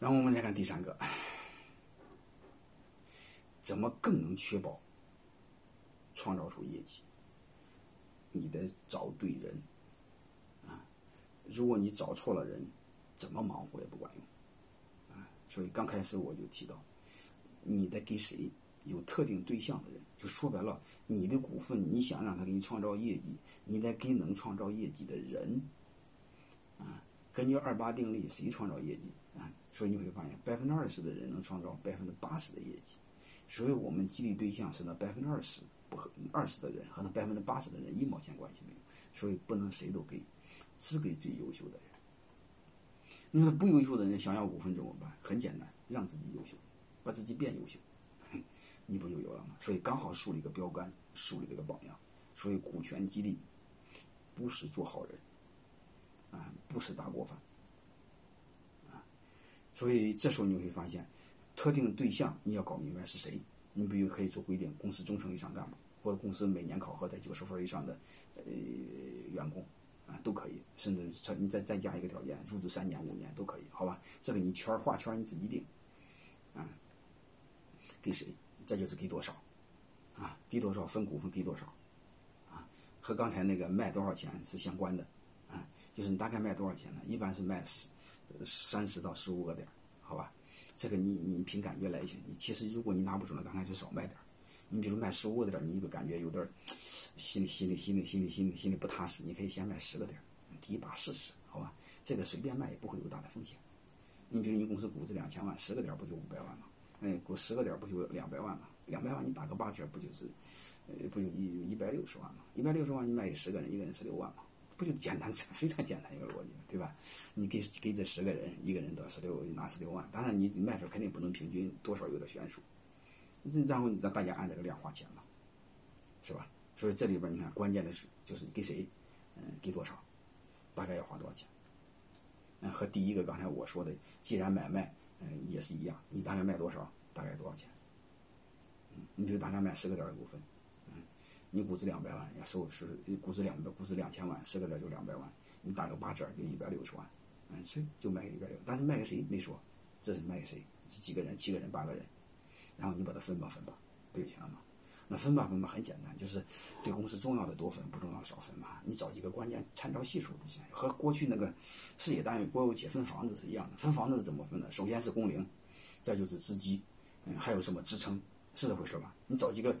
然后我们再看第三个，怎么更能确保创造出业绩？你得找对人啊！如果你找错了人，怎么忙活也不管用啊！所以刚开始我就提到，你得给谁有特定对象的人，就说白了，你的股份你想让他给你创造业绩，你得给能创造业绩的人啊！根据二八定律，谁创造业绩啊？所以你会发现，百分之二十的人能创造百分之八十的业绩，所以我们激励对象是那百分之二十。不和二十的人和那百分之八十的人一毛钱关系没有，所以不能谁都给，只给最优秀的人。你说不优秀的人想要股份怎么办？很简单，让自己优秀，把自己变优秀，你不就有了吗？所以刚好树立一个标杆，树立这个榜样。所以股权激励不是做好人，啊，不是大锅饭，所以这时候你会发现，特定对象你要搞明白是谁。你比如可以做规定，公司中层以上干部，或者公司每年考核在九十分以上的呃员工啊，都可以。甚至你再再加一个条件，入职三年、五年都可以，好吧？这个你圈画圈你自己定啊。给谁？这就是给多少啊？给多少分股份？给多少啊？和刚才那个卖多少钱是相关的啊？就是你大概卖多少钱呢？一般是卖十三十到十五个点，好吧？这个你你凭感觉来行，你其实如果你拿不准了，刚开始少卖点儿。你比如卖十五个点，你就感觉有点心里心里心里心里心里心里不踏实，你可以先卖十个点，第一把试试，好吧？这个随便卖也不会有大的风险。你比如你公司估值两千万，十个点不就五百万吗？哎，估十个点不就两百万吗？两百万你打个八折，不就是呃不就一一百六十万吗？一百六十万你卖给十个人，一个人十六万吗？不就简单，非常简单一个逻辑，对吧？你给给这十个人，一个人得十六，拿十六万。当然，你卖出肯定不能平均，多少有点悬殊。这然后你让大家按这个量花钱嘛，是吧？所以这里边你看，关键的是就是你给谁，嗯，给多少，大概要花多少钱。嗯，和第一个刚才我说的，既然买卖，嗯，也是一样，你大概卖多少，大概多少钱？嗯，你就大概卖十个点的股份。嗯你估值两百万，要收是估值两百，估值两千万，十个点就两百万，你打个八折就一百六十万，嗯，是就卖给一百六，但是卖给谁没说，这是卖给谁？几个人？七个人？八个人？然后你把它分吧分吧，不就行了吗？那分吧分吧很简单，就是对公司重要的多分，不重要少分嘛。你找几个关键参照系数就行，和过去那个事业单位国有企业分房子是一样的。分房子是怎么分的？首先是工龄，再就是资基，嗯，还有什么支撑，是这回事吧？你找几个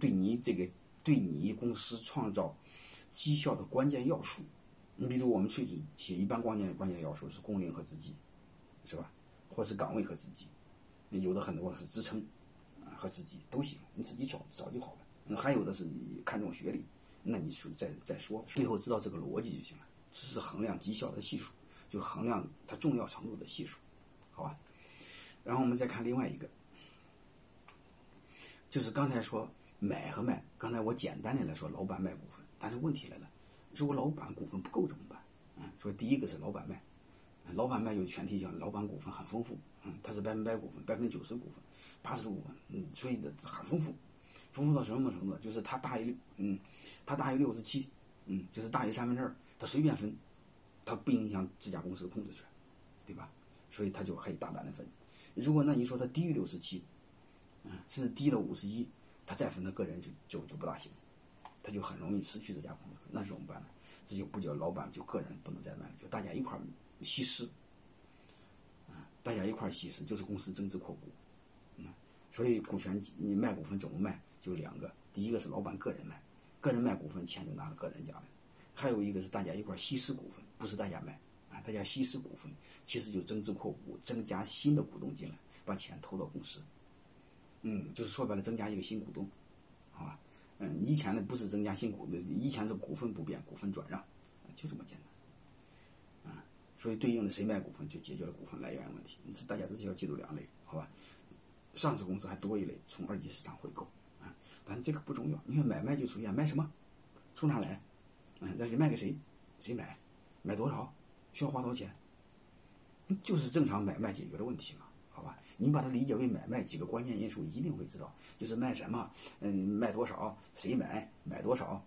对你这个。对你公司创造绩效的关键要素，你比如我们去写一般关键关键要素是工龄和资级，是吧？或是岗位和资级，有的很多是职称啊和资级都行，你自己找找就好了。那还有的是你看重学历，那你说再再说，最后知道这个逻辑就行了。这是衡量绩效的系数，就衡量它重要程度的系数，好吧？然后我们再看另外一个，就是刚才说。买和卖，刚才我简单的来说，老板卖股份，但是问题来了，如果老板股份不够怎么办？嗯，所以第一个是老板卖，老板卖有前提下，老板股份很丰富，嗯，他是百分百股份，百分之九十股份，八十股份，嗯，所以的很丰富，丰富到什么程度？就是他大于，嗯，他大于六十七，嗯，就是大于三分之二，他随便分，他不影响这家公司的控制权，对吧？所以他就可以大胆的分。如果那你说他低于六十七，嗯，甚至低了五十一。他再分他个人就就就不大行，他就很容易失去这家公司，那怎么办呢？这就不叫老板，就个人不能再卖了，就大家一块儿稀释，啊，大家一块儿稀释，就是公司增资扩股，嗯，所以股权你卖股份怎么卖？就两个，第一个是老板个人卖，个人卖股份钱就拿到个人家了，还有一个是大家一块儿稀释股份，不是大家卖啊，大家稀释股份，其实就增资扩股，增加新的股东进来，把钱投到公司。嗯，就是说白了，增加一个新股东，好吧？嗯，以前呢不是增加新股，以前是股份不变，股份转让，就这么简单，啊，所以对应的谁卖股份就解决了股份来源问题。你是大家只需要记住两类，好吧？上市公司还多一类，从二级市场回购，啊，但这个不重要。你看买卖就出现卖什么，从哪来？嗯，那是卖给谁？谁买？买多少？需要花多少钱？就是正常买卖解决的问题嘛。好吧，你把它理解为买卖几个关键因素，一定会知道，就是卖什么，嗯，卖多少，谁买，买多少，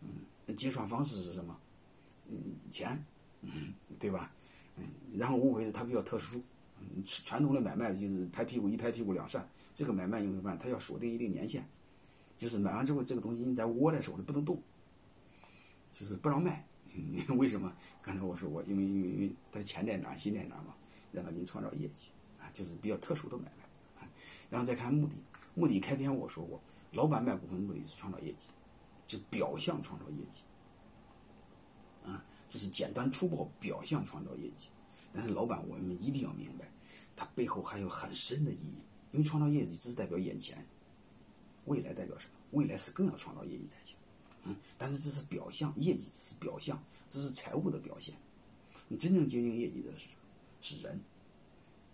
嗯，结算方式是什么，嗯，钱，嗯，对吧，嗯，然后无非是它比较特殊，嗯传统的买卖就是拍屁股一拍屁股两散，这个买卖你会发现它要锁定一定年限，就是买完之后这个东西你得握在手里不能动，就是不让卖。为什么？刚才我说过，因为因为因为它钱在哪，心在哪嘛，让他给你创造业绩，就是比较特殊的买卖。然后再看目的，目的开篇我说过，老板卖股份目的是创造业绩，就表象创造业绩，啊，就是简单粗暴表象创造业绩。但是老板我们一定要明白，它背后还有很深的意义，因为创造业绩只是代表眼前，未来代表什么？未来是更要创造业绩才行。嗯，但是这是表象，业绩只是表象，这是财务的表现。你真正经营业绩的是是人，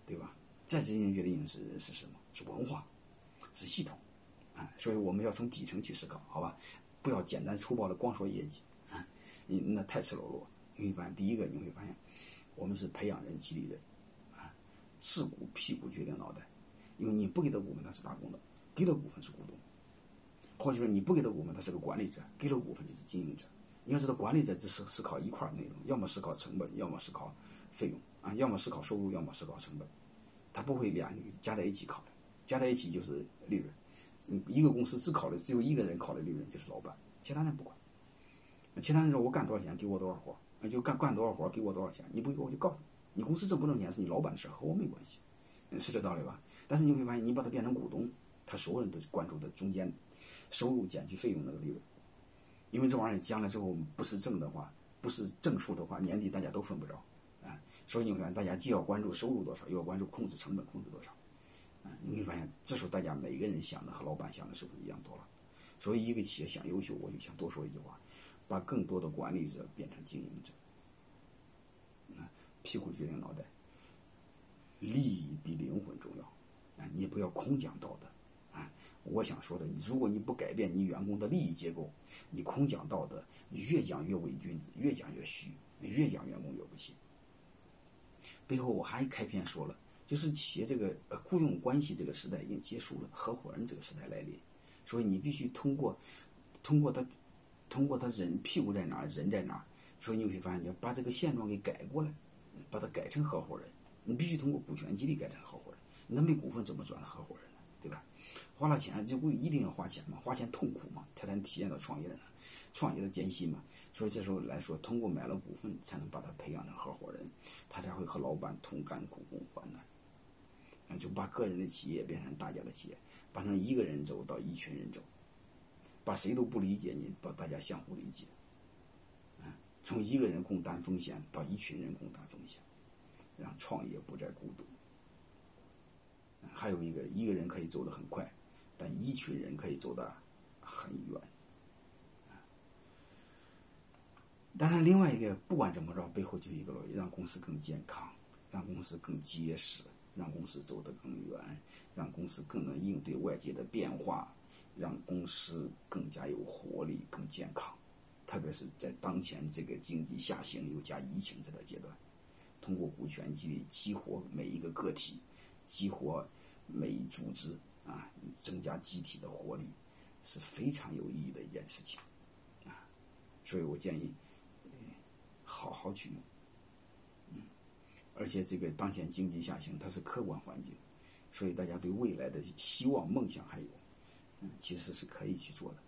对吧？再真正决定是是什么？是文化，是系统，啊，所以我们要从底层去思考，好吧？不要简单粗暴的光说业绩，啊，你那太赤裸裸。你会发现，第一个你会发现，我们是培养人、激励人，啊，是股屁股决定脑袋，因为你不给他股份，他是打工的；给了股份是股东。或者说你不给他股份，他是个管理者；给了股份就是经营者。你要知道，管理者只是思考一块内容，要么思考成本，要么思考费用啊，要么思考收入，要么思考成本。他不会俩加在一起考的，加在一起就是利润。一个公司只考虑只有一个人考虑利润，就是老板，其他人不管。其他人说我干多少钱，给我多少活，那就干干多少活，给我多少钱。你不给我就告诉你，你公司挣不挣钱是你老板的事和我没关系，是这道理吧？但是你会发现，你把它变成股东，他所有人都关注的中间。收入减去费用那个利润，因为这玩意儿将来之后不是正的话，不是正数的话，年底大家都分不着，所以你看，大家既要关注收入多少，又要关注控制成本控制多少，啊，你会发现这时候大家每个人想的和老板想的是不是一样多了？所以一个企业想优秀，我就想多说一句话，把更多的管理者变成经营者，啊，屁股决定脑袋，利益比灵魂重要，啊，你不要空讲道德。啊我想说的，如果你不改变你员工的利益结构，你空讲道德，你越讲越伪君子，越讲越虚，越讲员工越不信。背后我还开篇说了，就是企业这个呃雇佣关系这个时代已经结束了，合伙人这个时代来临，所以你必须通过，通过他，通过他人屁股在哪，人在哪，所以你会发现，你要把这个现状给改过来，把它改成合伙人，你必须通过股权激励改成合伙人，那没股份怎么转合伙人呢？对吧？花了钱就不一定要花钱嘛，花钱痛苦嘛，才能体验到创业的，创业的艰辛嘛。所以这时候来说，通过买了股份，才能把他培养成合伙人，他才会和老板同甘苦共患难，就把个人的企业变成大家的企业，把从一个人走到一群人走，把谁都不理解你，把大家相互理解，嗯，从一个人共担风险到一群人共担风险，让创业不再孤独。还有一个，一个人可以走得很快。但一群人可以走得很远，当然，另外一个不管怎么着，背后就一个逻辑：让公司更健康，让公司更结实，让公司走得更远，让公司更能应对外界的变化，让公司更加有活力、更健康。特别是在当前这个经济下行又加疫情这个阶段，通过股权激励激活每一个个体，激活每一组织。啊，增加机体的活力是非常有意义的一件事情，啊，所以我建议，好好去用，嗯，而且这个当前经济下行，它是客观环境，所以大家对未来的希望、梦想还有，嗯，其实是可以去做的。